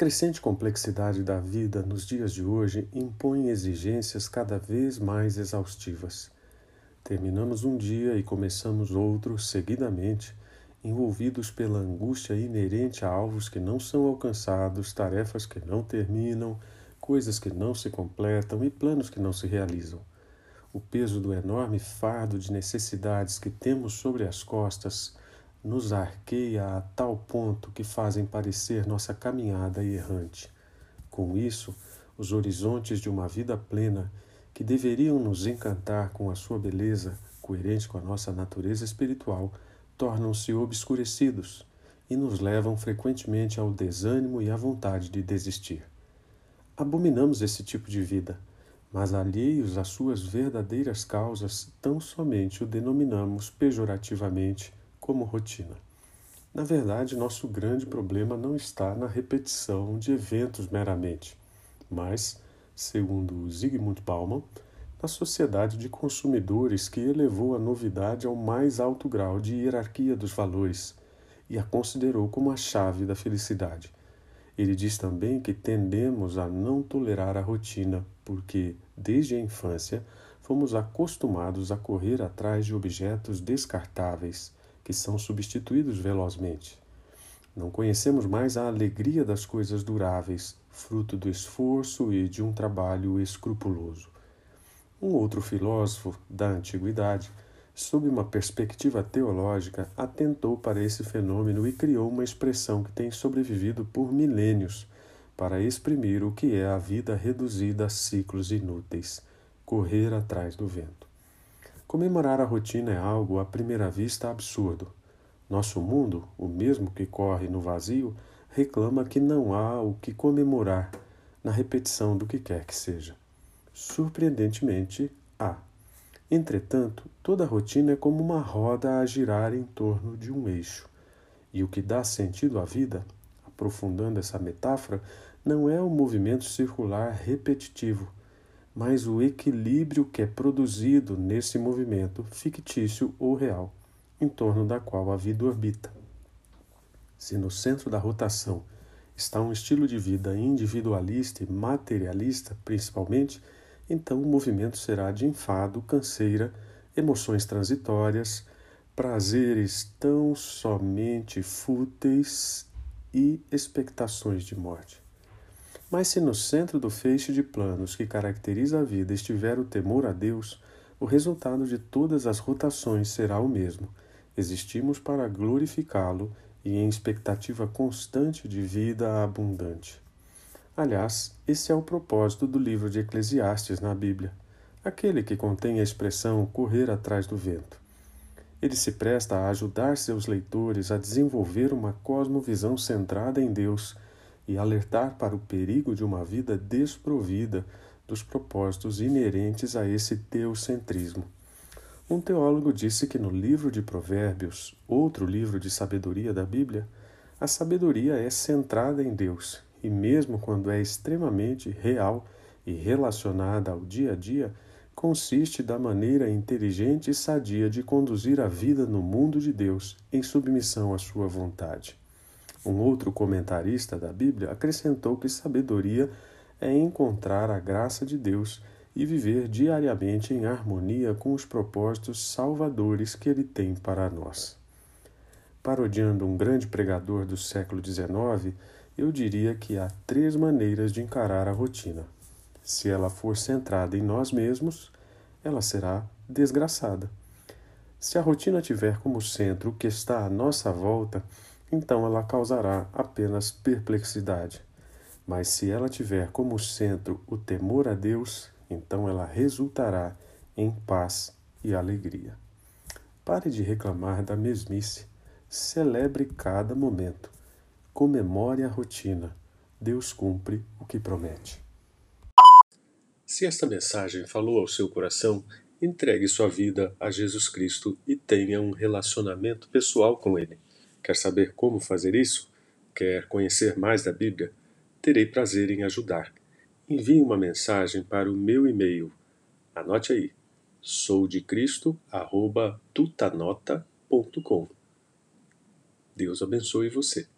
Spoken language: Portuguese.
crescente complexidade da vida nos dias de hoje impõe exigências cada vez mais exaustivas. Terminamos um dia e começamos outro seguidamente, envolvidos pela angústia inerente a alvos que não são alcançados, tarefas que não terminam, coisas que não se completam e planos que não se realizam. O peso do enorme fardo de necessidades que temos sobre as costas nos arqueia a tal ponto que fazem parecer nossa caminhada errante. Com isso, os horizontes de uma vida plena, que deveriam nos encantar com a sua beleza, coerente com a nossa natureza espiritual, tornam-se obscurecidos e nos levam frequentemente ao desânimo e à vontade de desistir. Abominamos esse tipo de vida, mas alheios às suas verdadeiras causas, tão somente o denominamos pejorativamente como rotina. Na verdade, nosso grande problema não está na repetição de eventos meramente, mas, segundo Zygmunt Bauman, na sociedade de consumidores que elevou a novidade ao mais alto grau de hierarquia dos valores e a considerou como a chave da felicidade. Ele diz também que tendemos a não tolerar a rotina porque, desde a infância, fomos acostumados a correr atrás de objetos descartáveis que são substituídos velozmente. Não conhecemos mais a alegria das coisas duráveis, fruto do esforço e de um trabalho escrupuloso. Um outro filósofo da antiguidade, sob uma perspectiva teológica, atentou para esse fenômeno e criou uma expressão que tem sobrevivido por milênios para exprimir o que é a vida reduzida a ciclos inúteis, correr atrás do vento. Comemorar a rotina é algo à primeira vista absurdo. Nosso mundo, o mesmo que corre no vazio, reclama que não há o que comemorar na repetição do que quer que seja. Surpreendentemente, há. Entretanto, toda rotina é como uma roda a girar em torno de um eixo. E o que dá sentido à vida, aprofundando essa metáfora, não é o movimento circular repetitivo, mas o equilíbrio que é produzido nesse movimento fictício ou real, em torno da qual a vida orbita. Se no centro da rotação está um estilo de vida individualista e materialista, principalmente, então o movimento será de enfado, canseira, emoções transitórias, prazeres tão somente fúteis e expectações de morte. Mas se no centro do feixe de planos que caracteriza a vida estiver o temor a Deus, o resultado de todas as rotações será o mesmo. Existimos para glorificá-lo e em expectativa constante de vida abundante. Aliás, esse é o propósito do livro de Eclesiastes na Bíblia, aquele que contém a expressão correr atrás do vento. Ele se presta a ajudar seus leitores a desenvolver uma cosmovisão centrada em Deus e alertar para o perigo de uma vida desprovida dos propósitos inerentes a esse teocentrismo. Um teólogo disse que no livro de Provérbios, outro livro de sabedoria da Bíblia, a sabedoria é centrada em Deus e, mesmo quando é extremamente real e relacionada ao dia a dia, consiste da maneira inteligente e sadia de conduzir a vida no mundo de Deus em submissão à sua vontade. Um outro comentarista da Bíblia acrescentou que sabedoria é encontrar a graça de Deus e viver diariamente em harmonia com os propósitos salvadores que Ele tem para nós. Parodiando um grande pregador do século XIX, eu diria que há três maneiras de encarar a rotina. Se ela for centrada em nós mesmos, ela será desgraçada. Se a rotina tiver como centro o que está à nossa volta, então ela causará apenas perplexidade. Mas se ela tiver como centro o temor a Deus, então ela resultará em paz e alegria. Pare de reclamar da mesmice. Celebre cada momento comemore a rotina. Deus cumpre o que promete. Se esta mensagem falou ao seu coração, entregue sua vida a Jesus Cristo e tenha um relacionamento pessoal com Ele. Quer saber como fazer isso? Quer conhecer mais da Bíblia? Terei prazer em ajudar. Envie uma mensagem para o meu e-mail. Anote aí: soudecristo@tutanota.com. Deus abençoe você.